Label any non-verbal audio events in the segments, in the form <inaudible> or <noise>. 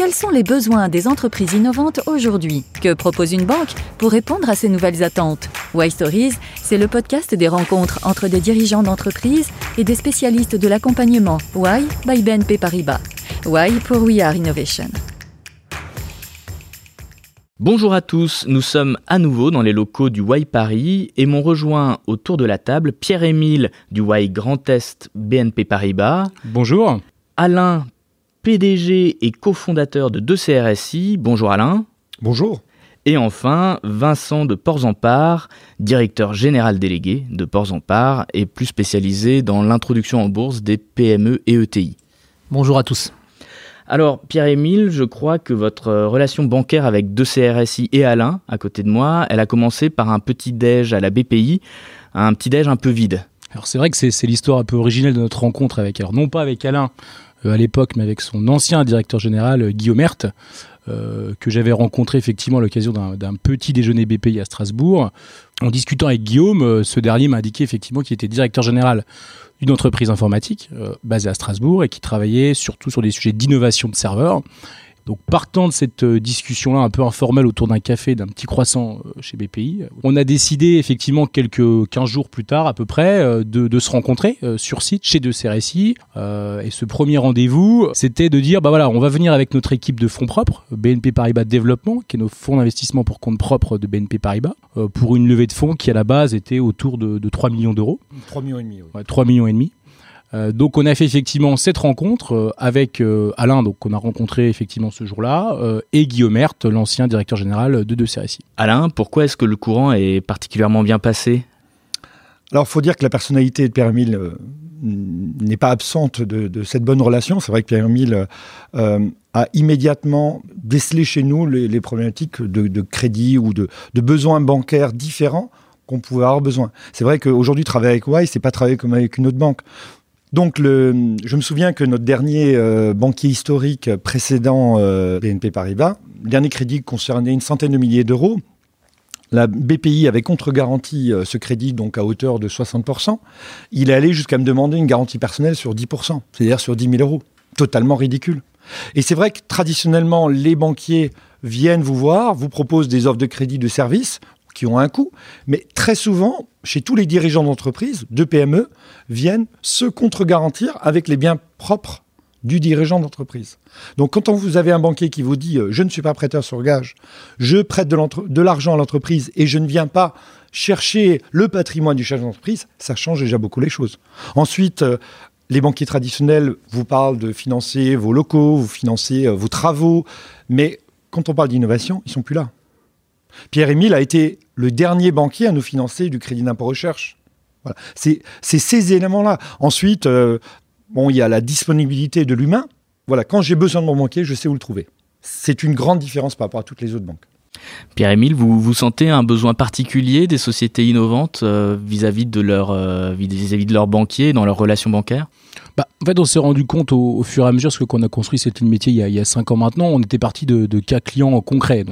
quels sont les besoins des entreprises innovantes aujourd'hui Que propose une banque pour répondre à ces nouvelles attentes Why Stories, c'est le podcast des rencontres entre des dirigeants d'entreprises et des spécialistes de l'accompagnement Why by BNP Paribas. Why pour We Are Innovation. Bonjour à tous, nous sommes à nouveau dans les locaux du Y Paris et m'ont rejoint autour de la table Pierre-Émile du Y Grand Est BNP Paribas. Bonjour. Alain, PDG et cofondateur de 2CRSI. Bonjour Alain. Bonjour. Et enfin, Vincent de Ports-en-Part, directeur général délégué de Ports-en-Part et plus spécialisé dans l'introduction en bourse des PME et ETI. Bonjour à tous. Alors, Pierre-Émile, je crois que votre euh, relation bancaire avec deux CRSI et Alain, à côté de moi, elle a commencé par un petit déj à la BPI, un petit déj un peu vide. Alors c'est vrai que c'est l'histoire un peu originelle de notre rencontre avec, alors non pas avec Alain à l'époque, mais avec son ancien directeur général euh, Guillaume Hert, que j'avais rencontré effectivement à l'occasion d'un petit déjeuner BPI à Strasbourg. En discutant avec Guillaume, ce dernier m'a indiqué effectivement qu'il était directeur général d'une entreprise informatique euh, basée à Strasbourg et qui travaillait surtout sur des sujets d'innovation de serveurs. Donc partant de cette euh, discussion-là un peu informelle autour d'un café, d'un petit croissant euh, chez BPI, on a décidé effectivement quelques 15 jours plus tard à peu près de, se rencontrer sur site chez De CRSI. et ce premier rendez-vous, c'était de dire, bah voilà, on va venir avec notre équipe de fonds propres, BNP Paribas Développement, qui est nos fonds d'investissement pour compte propre de BNP Paribas, pour une levée de fonds qui à la base était autour de, 3 millions d'euros. 3 millions et demi, oui. 3 millions et demi. Euh, donc on a fait effectivement cette rencontre euh, avec euh, Alain, donc qu'on a rencontré effectivement ce jour-là, et Guillaume Hert, l'ancien directeur général de De CRSI. Alain, pourquoi est-ce que le courant est particulièrement bien passé? Alors il faut dire que la personnalité de Pierre-Emile n'est pas absente de, cette bonne relation. C'est vrai que Pierre-Emile a immédiatement décelé chez nous les, problématiques de, crédit ou de, besoins bancaires différents qu'on pouvait avoir besoin. C'est vrai qu'aujourd'hui, travailler avec Y, c'est pas travailler comme avec une autre banque. Donc, je me souviens que notre dernier euh, banquier historique précédent euh, BNP Paribas, dernier crédit concernait une centaine de milliers d'euros. La BPI avait contre-garanti euh, ce crédit donc à hauteur de 60%. Il est allé jusqu'à me demander une garantie personnelle sur 10%, c'est-à-dire sur 10 000 euros. Totalement ridicule. Et c'est vrai que traditionnellement, les banquiers viennent vous voir, vous proposent des offres de crédit de service qui ont un coût, mais très souvent, chez tous les dirigeants d'entreprise, de PME, viennent se contre-garantir avec les biens propres du dirigeant d'entreprise. Donc quand vous avez un banquier qui vous dit euh, je ne suis pas prêteur sur gage, je prête de l'argent à l'entreprise et je ne viens pas chercher le patrimoine du chef d'entreprise, ça change déjà beaucoup les choses. Ensuite, euh, les banquiers traditionnels vous parlent de financer vos locaux, vous financer euh, vos travaux, mais quand on parle d'innovation, ils sont plus là. Pierre-Émile a été le dernier banquier à nous financer du crédit d'impôt recherche. C'est ces éléments-là. Ensuite, euh, bon, il y a la disponibilité de l'humain. Voilà, quand j'ai besoin de mon banquier, je sais où le trouver. C'est une grande différence par rapport à toutes les autres banques. Pierre-Émile, vous, vous sentez un besoin particulier des sociétés innovantes euh, vis-à-vis de, euh, de leurs banquiers dans leurs relations bancaires? Bah, en fait, on s'est rendu compte au, fur et à mesure, parce que qu'on a construit cette ligne métier il y, a, il cinq ans maintenant, on était parti de, cas clients concrets.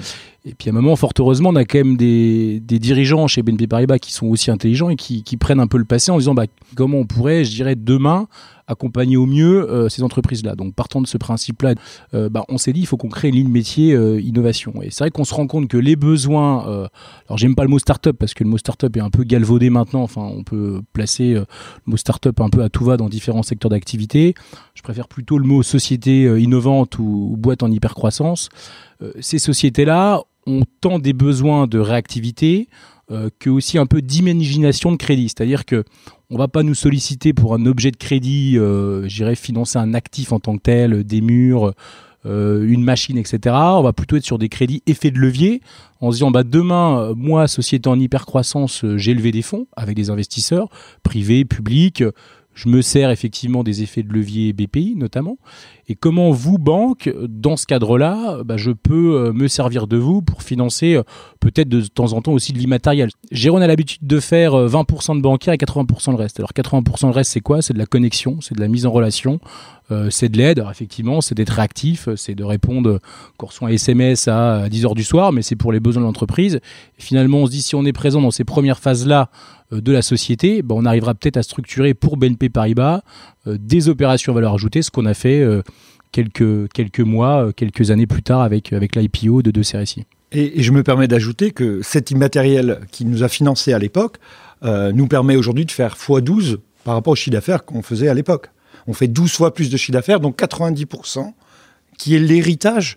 Et puis à un moment, fort heureusement, on a quand même des, dirigeants chez BNP Paribas qui sont aussi intelligents et qui, qui prennent un peu le passé en disant bah, comment on pourrait, je dirais, demain accompagner au mieux euh, ces entreprises-là. Donc partant de ce principe-là, euh, bah, on s'est dit il faut qu'on crée une ligne métier euh, innovation. Et c'est vrai qu'on se rend compte que les besoins, alors j'aime pas le mot startup parce que le mot startup est un peu galvaudé maintenant. Enfin, on peut placer le mot startup un peu à tout va dans différents secteurs d'activité. Je préfère plutôt le mot société innovante ou, boîte en hypercroissance. ces sociétés-là ont tant des besoins de réactivité euh, que aussi un peu d'imagination de crédit. C'est-à-dire que on va pas nous solliciter pour un objet de crédit, euh, j'irais financer un actif en tant que tel, des murs, euh, une machine, etc. On va plutôt être sur des crédits effets de levier en se disant bah demain, moi, société en hypercroissance, j'ai levé des fonds avec des investisseurs privés, publics je me sers effectivement des effets de levier BPI notamment. Et comment vous, banque, dans ce cadre-là, bah, je peux euh, me servir de vous pour financer euh, peut-être de temps en temps aussi de l'immatériel. Jérôme a l'habitude de faire 20% euh, de bancaire et 80% le reste. Alors 80% le reste, c'est quoi? C'est de la connexion, c'est de la mise en relation, euh, c'est de l'aide. Effectivement, c'est d'être réactif, c'est de répondre quand on reçoit un SMS à 10 heures du soir, mais c'est pour les besoins de l'entreprise. Finalement, on se dit si on est présent dans ces premières phases-là euh, de la société, ben, on arrivera peut-être à structurer pour BNP Paribas euh, des opérations valeur ajoutée, ce qu'on a fait quelques, quelques mois, quelques années plus tard avec, avec l'IPO de deux CRSI. Et, et, je me permets d'ajouter que cet immatériel qui nous a financé à l'époque nous permet aujourd'hui de faire x12 par rapport au chiffre d'affaires qu'on faisait à l'époque on fait 12 fois plus de chiffre d'affaires, donc 90%, qui est l'héritage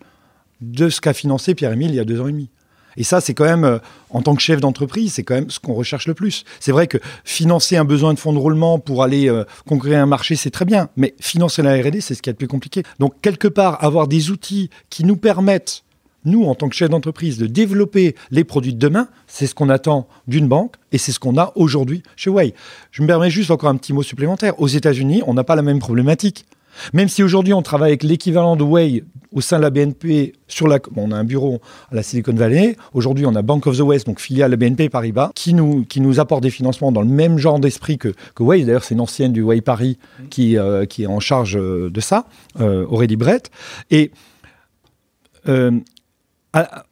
de ce qu'a financé Pierre-Émile il y a deux ans et demi. Et ça, c'est quand même, euh, en tant que chef d'entreprise, c'est quand même ce qu'on recherche le plus. C'est vrai que financer un besoin de fonds de roulement pour aller euh, conquérir un marché, c'est très bien. Mais financer la R&D, c'est ce qui est le plus compliqué. Donc, quelque part, avoir des outils qui nous permettent nous, en tant que chef d'entreprise, de développer les produits de demain, c'est ce qu'on attend d'une banque et c'est ce qu'on a aujourd'hui chez Way. Je me permets juste encore un petit mot supplémentaire. Aux États-Unis, on n'a pas la même problématique. Même si aujourd'hui on travaille avec l'équivalent de Way au sein de la BNP, sur la, on a un bureau à la Silicon Valley, aujourd'hui on a Bank of the West, donc filiale de BNP Paribas, qui nous, qui nous apporte des financements dans le même genre d'esprit que, que Way. D'ailleurs, c'est une ancienne du Way Paris qui, euh, qui est en charge euh, de ça, euh, Aurélie Brett. Et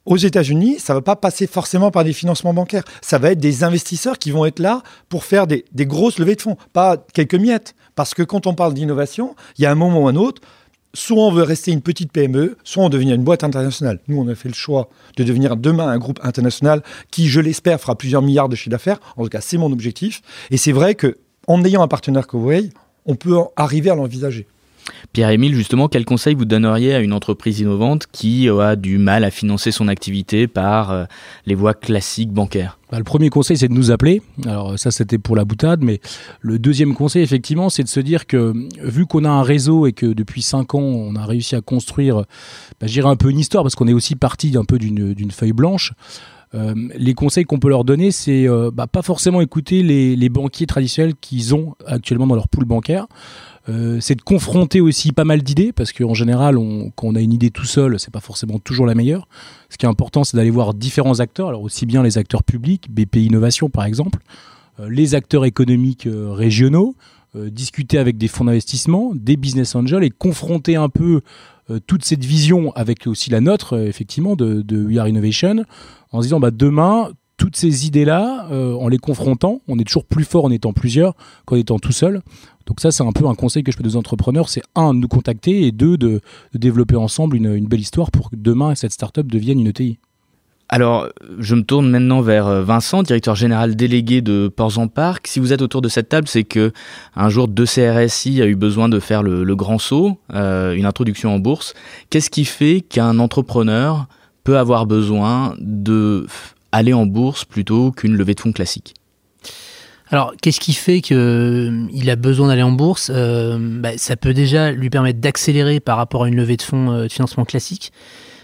aux États-Unis, ça ne va pas passer forcément par des financements bancaires. Ça va être des investisseurs qui vont être là pour faire des, grosses levées de fonds, pas quelques miettes. Parce que quand on parle d'innovation, il y a un moment ou un autre, soit on veut rester une petite PME, soit on devient une boîte internationale. Nous, on a fait le choix de devenir demain un groupe international qui, je l'espère, fera plusieurs milliards de chiffre d'affaires. En tout cas, c'est mon objectif. Et c'est vrai qu'en ayant un partenaire Huawei, on peut arriver à l'envisager. Pierre-Émile, justement, quel conseil vous donneriez à une entreprise innovante qui a du mal à financer son activité par euh, les voies classiques bancaires? Bah, le premier conseil, c'est de nous appeler. Alors ça, c'était pour la boutade, mais le deuxième conseil, effectivement, c'est de se dire que vu qu'on a un réseau et que depuis cinq ans, on a réussi à construire, bah, je un peu une histoire, parce qu'on est aussi parti un peu d'une feuille blanche. Euh, les conseils qu'on peut leur donner, c'est euh, bah, pas forcément écouter les, les banquiers traditionnels qu'ils ont actuellement dans leur pool bancaire. Euh, c'est de confronter aussi pas mal d'idées, parce qu'en général, quand on a une idée tout seul, c'est pas forcément toujours la meilleure. Ce qui est important, c'est d'aller voir différents acteurs, alors aussi bien les acteurs publics, BP Innovation par exemple, euh, les acteurs économiques euh, régionaux, discuter avec des fonds d'investissement, des business angels et confronter un peu toute cette vision avec aussi la nôtre, effectivement, de, de We Are Innovation, en se disant bah, demain, toutes ces idées-là, en les confrontant, on est toujours plus fort en étant plusieurs qu'en étant tout seul. Donc ça, c'est un peu un conseil que je peux aux entrepreneurs, c'est un, de nous contacter, et deux, de, développer ensemble une, belle histoire pour que demain, cette startup devienne une ETI. Alors, je me tourne maintenant vers euh, Vincent, directeur général délégué de Ports en Parc. Si vous êtes autour de cette table, c'est que un jour, deux CRSI a eu besoin de faire le, grand saut, euh, une introduction en bourse. Qu'est-ce qui fait qu'un entrepreneur peut avoir besoin de aller en bourse plutôt qu'une levée de fonds classique? Alors, qu'est-ce qui fait qu'il euh, a besoin d'aller en bourse euh, bah, Ça peut déjà lui permettre d'accélérer par rapport à une levée de fonds euh, de financement classique.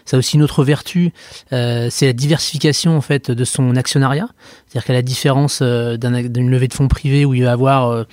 Ça a aussi une autre vertu, c'est la diversification en fait de son actionnariat. C'est-à-dire qu'à la différence d'une levée de fonds privée où il va avoir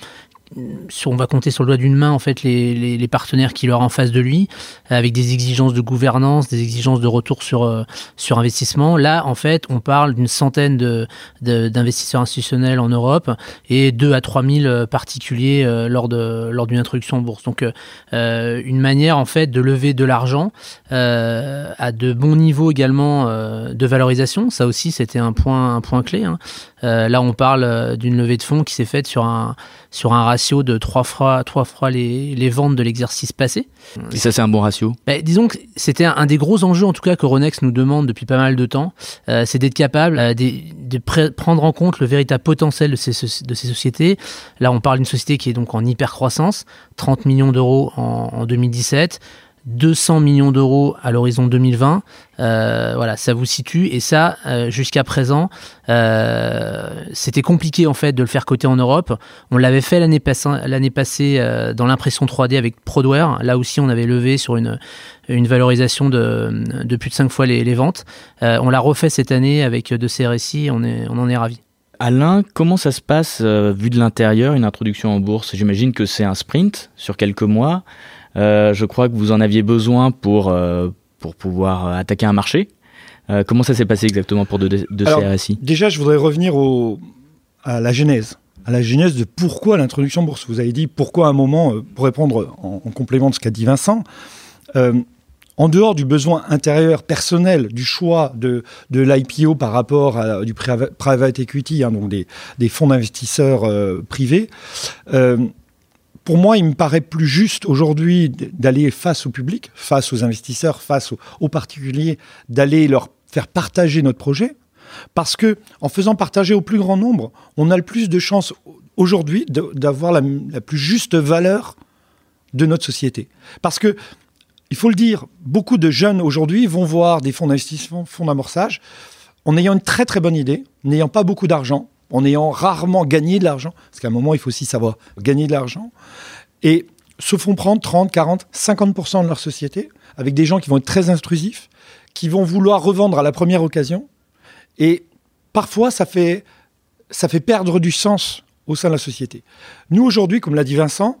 on va compter sur le doigt d'une main en fait les, partenaires qu'il aura en face de lui, avec des exigences de gouvernance, des exigences de retour sur euh, sur investissement. Là, en fait, on parle d'une centaine de, d'investisseurs institutionnels en Europe et 2 à 3 000 euh, particuliers euh, lors de lors d'une introduction en bourse. Donc, une manière en fait de lever de l'argent à de bons niveaux également de valorisation. Ça aussi, c'était un point un point clé. Hein. Là, on parle d'une levée de fonds qui s'est faite sur un sur un ratio de trois fois, trois fois les, les ventes de l'exercice passé. Et ça, c'est un bon ratio? Bah, Disons que c'était un, des gros enjeux, en tout cas, que Ronex nous demande depuis pas mal de temps. Euh, c'est d'être capable euh, de, de prendre en compte le véritable potentiel de ces, de ces sociétés. Là, on parle d'une société qui est donc en hyper croissance, 30 millions d'euros en, en 2017. 200 millions d'euros à l'horizon 2020. Euh, voilà, ça vous situe. Et ça, euh, jusqu'à présent, euh, c'était compliqué en fait de le faire coter en Europe. On l'avait fait l'année passée, l'année passée dans l'impression 3D avec Prodware. Là aussi, on avait levé sur une, une valorisation de, de plus de 5 fois les, ventes. on l'a refait cette année avec de CRSI. On, est, on en est ravis. Alain, comment ça se passe vu de l'intérieur, une introduction en bourse? J'imagine que c'est un sprint sur quelques mois. Euh, je crois que vous en aviez besoin pour, euh, pour pouvoir attaquer un marché. Euh, comment ça s'est passé exactement pour de, de CRSI Déjà, je voudrais revenir au, à la genèse. à la genèse de pourquoi l'introduction bourse. Vous avez dit pourquoi à un moment, euh, pour répondre en, complément de ce qu'a dit Vincent, euh, en dehors du besoin intérieur personnel, du choix de, de l'IPO par rapport à du private equity, hein, donc des, des fonds d'investisseurs euh, privés, pour moi, il me paraît plus juste aujourd'hui d'aller face au public, face aux investisseurs, face aux particuliers, d'aller leur faire partager notre projet parce que en faisant partager au plus grand nombre, on a le plus de chances aujourd'hui d'avoir la, plus juste valeur de notre société. Parce que, il faut le dire, beaucoup de jeunes aujourd'hui vont voir des fonds d'investissement, fonds d'amorçage, en ayant une très très bonne idée, n'ayant pas beaucoup d'argent, en ayant rarement gagné de l'argent, parce qu'à un moment, il faut aussi savoir gagner de l'argent, et se font prendre 30, 40, 50% de leur société, avec des gens qui vont être très intrusifs, qui vont vouloir revendre à la première occasion, et parfois, ça fait, ça fait perdre du sens au sein de la société. Nous, aujourd'hui, comme l'a dit Vincent,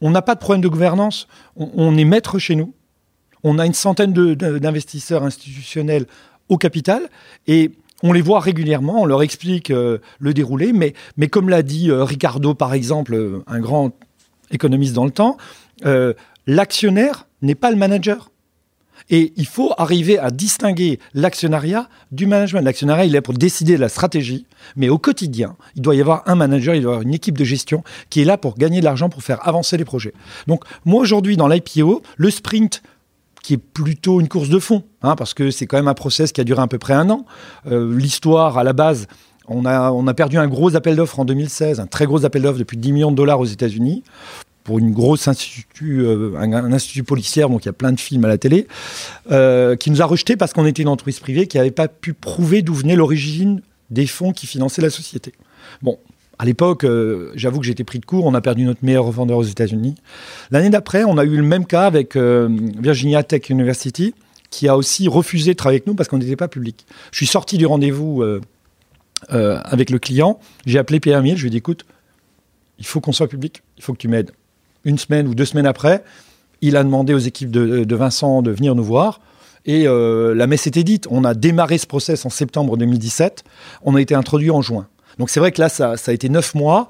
on n'a pas de problème de gouvernance. On, est maître chez nous. On a une centaine d'investisseurs institutionnels au capital et on les voit régulièrement, on leur explique euh, le déroulé. Mais, mais comme l'a dit euh, Ricardo, par exemple, un grand économiste dans le temps, euh, l'actionnaire n'est pas le manager. Et il faut arriver à distinguer l'actionnariat du management. L'actionnariat, il est pour décider de la stratégie, mais au quotidien, il doit y avoir un manager, il doit y avoir une équipe de gestion qui est là pour gagner de l'argent, pour faire avancer les projets. Donc moi aujourd'hui, dans l'IPO, le sprint, qui est plutôt une course de fond, hein, parce que c'est quand même un process qui a duré à peu près un an. Euh, l'histoire, à la base, on a, on a perdu un gros appel d'offres en 2016, un très gros appel d'offres depuis 10 millions de dollars aux États-Unis pour une grosse institut, euh, un, institut policière, donc il y a plein de films à la télé, euh, qui nous a rejetés parce qu'on était une entreprise privée qui n'avait pas pu prouver d'où venait l'origine des fonds qui finançaient la société. Bon, à l'époque, euh, j'avoue que j'étais pris de court, on a perdu notre meilleur revendeur aux États-Unis. L'année d'après, on a eu le même cas avec Virginia Tech University, qui a aussi refusé de travailler avec nous parce qu'on n'était pas public. Je suis sorti du rendez-vous avec le client, j'ai appelé Pierre Miel, je lui ai dit écoute, il faut qu'on soit public, il faut que tu m'aides une semaine ou deux semaines après, il a demandé aux équipes de, Vincent de venir nous voir. Et euh, la messe était dite. On a démarré ce process en septembre 2017. On a été introduit en juin. Donc c'est vrai que là, ça, a été neuf mois.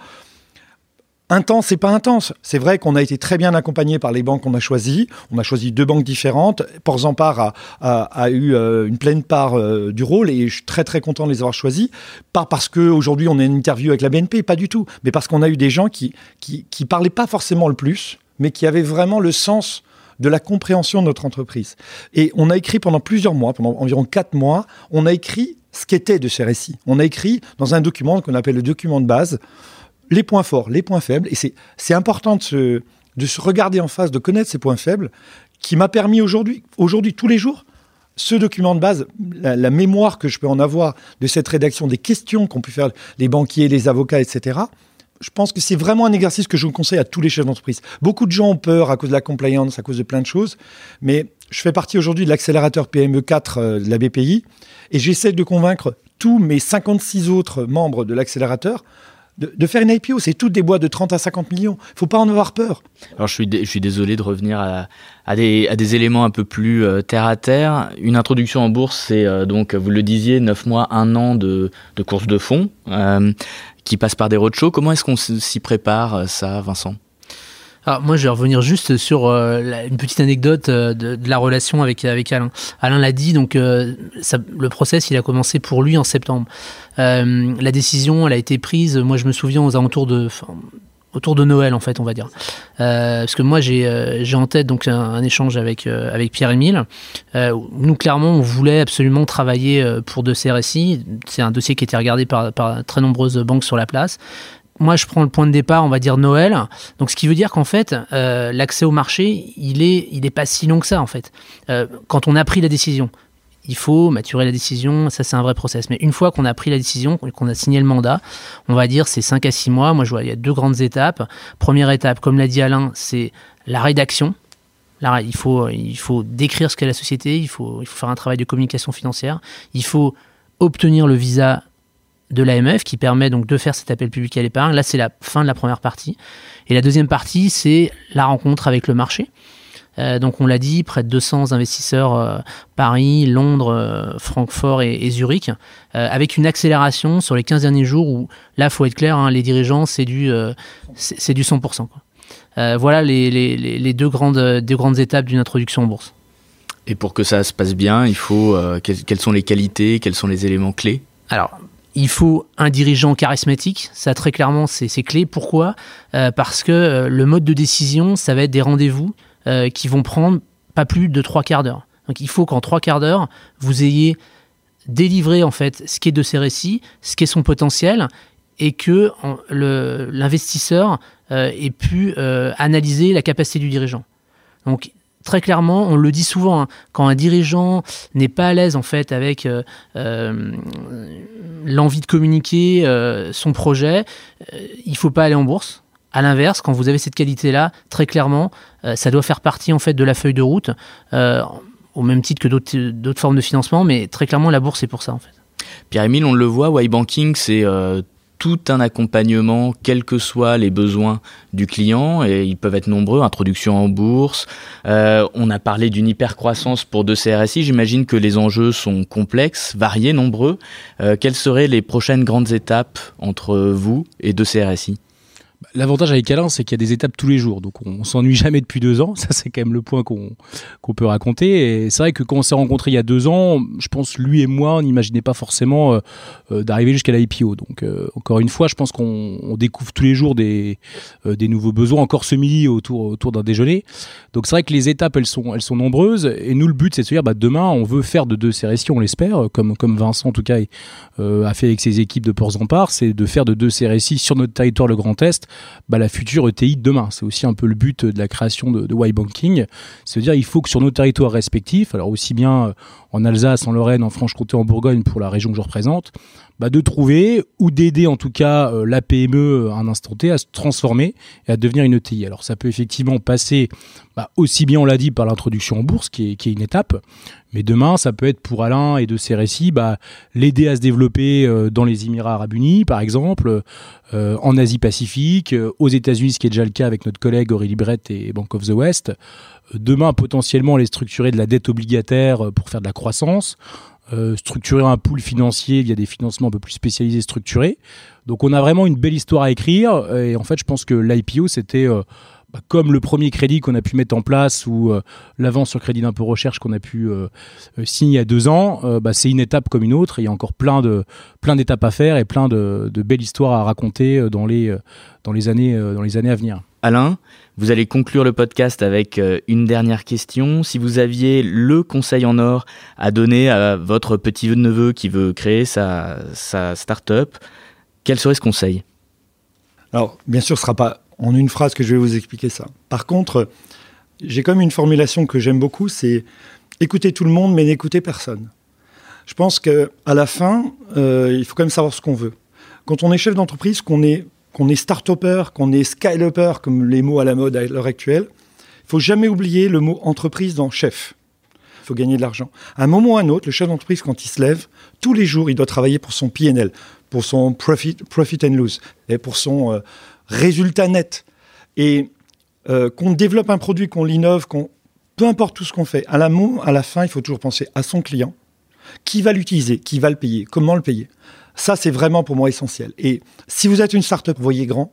Intense, c'est pas intense. C'est vrai qu'on a été très bien accompagné par les banques qu'on a choisies. On a choisi deux banques différentes. Port-Zampar a, a, eu euh, une pleine part euh, du rôle et je suis très très content de les avoir choisis. Pas parce qu'aujourd'hui on a une interview avec la BNP, pas du tout, mais parce qu'on a eu des gens qui, qui, qui parlaient pas forcément le plus, mais qui avaient vraiment le sens de la compréhension de notre entreprise. Et on a écrit pendant plusieurs mois, pendant environ quatre mois, on a écrit ce qu'était de ces récits. On a écrit dans un document qu'on appelle le document de base les points forts, les points faibles. Et c'est important de se, de se regarder en face, de connaître ces points faibles, qui m'a permis aujourd'hui, aujourd'hui tous les jours, ce document de base, la, mémoire que je peux en avoir de cette rédaction, des questions qu'ont pu faire les banquiers, les avocats, etc. Je pense que c'est vraiment un exercice que je conseille à tous les chefs d'entreprise. Beaucoup de gens ont peur à cause de la compliance, à cause de plein de choses, mais je fais partie aujourd'hui de l'accélérateur PME4 euh, de la BPI et j'essaie de convaincre tous mes 56 autres membres de l'accélérateur de, faire une IPO. C'est toutes des boîtes de 30 à 50 millions. Il faut pas en avoir peur. Alors je suis, désolé de revenir à, des, éléments un peu plus euh, terre à terre. Une introduction en bourse, c'est euh, donc, vous le disiez, 9 mois, 1 an de, course de fonds qui passe par des roadshows. Comment est-ce qu'on s'y prépare, ça, Vincent? Alors moi, je vais revenir juste sur euh, une petite anecdote euh, de, la relation avec avec Alain. Alain l'a dit, donc euh, le process, il a commencé pour lui en septembre. la décision, elle a été prise. Moi, je me souviens aux alentours de autour de Noël en fait on va dire. Parce que moi j'ai j'ai en tête donc un, échange avec avec Pierre Émile nous clairement on voulait absolument travailler pour de CRSI c'est un dossier qui était regardé par, par très nombreuses banques sur la place. Moi, je prends le point de départ, on va dire Noël. Donc, ce qui veut dire qu'en fait, euh, l'accès au marché, il est, il est pas si long que ça, en fait. Euh, quand on a pris la décision, il faut maturer la décision, ça c'est un vrai process. Mais une fois qu'on a pris la décision, qu'on a signé le mandat, on va dire c'est 5 à 6 mois. Moi je vois, il y a deux grandes étapes. Première étape, comme l'a dit Alain, c'est la rédaction. Il faut, il faut décrire ce qu'est la société, il faut, il faut faire un travail de communication financière, il faut obtenir le visa de l'AMF qui permet donc de faire cet appel public à l'épargne. Là, c'est la fin de la première partie. Et la deuxième partie, c'est la rencontre avec le marché. Euh, donc on l'a dit, près de 200 investisseurs euh, Paris, Londres, euh, Francfort et, Zurich, avec une accélération sur les 15 derniers jours où là, faut être clair, hein, les dirigeants, c'est du, c'est du 100%. voilà les, deux, grandes, deux grandes étapes d'une introduction en bourse. Et pour que ça se passe bien, il faut quelles sont les qualités, quels sont les éléments clés? Alors, il faut un dirigeant charismatique, ça très clairement c'est clé. Pourquoi? Parce que le mode de décision, ça va être des rendez-vous euh, qui vont prendre pas plus de trois quarts d'heure. Donc il faut qu'en trois quarts d'heure, vous ayez délivré en fait ce qui est de ces récits, ce qui est son potentiel, et que l'investisseur euh, ait pu euh, analyser la capacité du dirigeant. Donc très clairement, on le dit souvent, hein, quand un dirigeant n'est pas à l'aise en fait avec l'envie de communiquer son projet, il faut pas aller en bourse. À l'inverse, quand vous avez cette qualité-là, très clairement, euh, ça doit faire partie en fait de la feuille de route, euh, au même titre que d'autres formes de financement, mais très clairement, la bourse, c'est pour ça en fait. Pierre-Émile, on le voit, Y-Banking, c'est euh, tout un accompagnement, quels que soient les besoins du client, et ils peuvent être nombreux, introduction en bourse. on a parlé d'une hypercroissance pour deux CRSI, j'imagine que les enjeux sont complexes, variés, nombreux. quelles seraient les prochaines grandes étapes entre vous et deux CRSI L'avantage avec Alain, c'est qu'il y a des étapes tous les jours. Donc on, s'ennuie jamais depuis deux ans. <laughs> Ça, c'est quand même le point qu'on peut raconter. Et c'est vrai que quand on s'est rencontrés il y a deux ans, je pense lui et moi, on n'imaginait pas forcément euh, euh, d'arriver jusqu'à l'IPO. Donc euh, encore une fois, je pense qu'on découvre tous les jours des, des nouveaux besoins, encore ce midi autour, autour d'un déjeuner. Donc c'est vrai que les étapes, elles sont, elles sont nombreuses. Et nous, le but, c'est de se dire, bah, demain, on veut faire de deux CRSI, on l'espère, comme, comme Vincent, en tout cas, a fait avec ses équipes de Ports en Part, c'est de faire de deux CRSI sur notre territoire, le Grand Est, bah, la future ETI de demain. C'est aussi un peu le but de la création de, de Y-Banking. C'est-à-dire il faut que sur nos territoires respectifs, alors aussi bien euh, en Alsace, en Lorraine, en Franche-Comté, en Bourgogne, pour la région que je représente, bah, de trouver ou d'aider en tout cas euh, la PME à un instant T à se transformer et à devenir une ETI. Alors ça peut effectivement passer bah, aussi bien, on l'a dit, par l'introduction en bourse, qui est, une étape, mais demain, ça peut être pour Alain et de ses récits, bah, l'aider à se développer euh, dans les Émirats arabes unis, par exemple, euh, en Asie-Pacifique, aux États-Unis, ce qui est déjà le cas avec notre collègue Aurélie Brett et Bank of the West. Demain, potentiellement, les structurer de la dette obligataire pour faire de la croissance. Euh, structurer un pool financier via des financements un peu plus spécialisés structurés. Donc on a vraiment une belle histoire à écrire et en fait je pense que l'IPO c'était euh, bah, comme le premier crédit qu'on a pu mettre en place ou euh, l'avance sur crédit d'impôt recherche qu'on a pu signer il y a deux ans, bah, c'est une étape comme une autre. il y a encore plein plein d'étapes à faire et plein de, de, belles histoires à raconter dans les dans les années dans les années à venir. Alain, vous allez conclure le podcast avec euh, une dernière question. Si vous aviez le conseil en or à donner à votre petit-neveu qui veut créer sa, sa start-up, quel serait ce conseil? Alors, bien sûr, ce ne sera pas en une phrase que je vais vous expliquer ça. Par contre, j'ai comme une formulation que j'aime beaucoup, c'est écouter tout le monde, mais n'écouter personne. Je pense qu'à la fin, euh, il faut quand même savoir ce qu'on veut. Quand on est chef d'entreprise, qu'on est qu'on est start-upper, qu'on est scale-upper, comme les mots à la mode à l'heure actuelle, il faut jamais oublier le mot entreprise dans chef. Il faut gagner de l'argent. À un moment ou à un autre, le chef d'entreprise, quand il se lève, tous les jours, il doit travailler pour son PNL, pour son profit, and lose, et pour son euh, résultat net. Et euh, qu'on développe un produit, qu'on l'innove, qu'on peu importe tout ce qu'on fait, à la fin, il faut toujours penser à son client, qui va l'utiliser, qui va le payer, comment le payer? Ça, c'est vraiment pour moi essentiel. Et si vous êtes une start-up, voyez grand,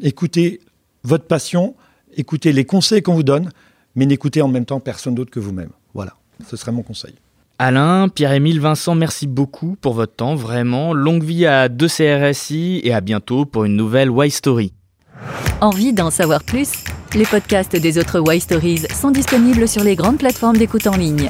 écoutez votre passion, écoutez les conseils qu'on vous donne, mais n'écoutez en même temps personne d'autre que vous-même. Voilà, ce serait mon conseil. Alain, Pierre-Émile, Vincent, merci beaucoup pour votre temps, vraiment. Longue vie à 2CRSI et à bientôt pour une nouvelle Y Story. Envie d'en savoir plus? Les podcasts des autres Y Stories sont disponibles sur les grandes plateformes d'écoute en ligne.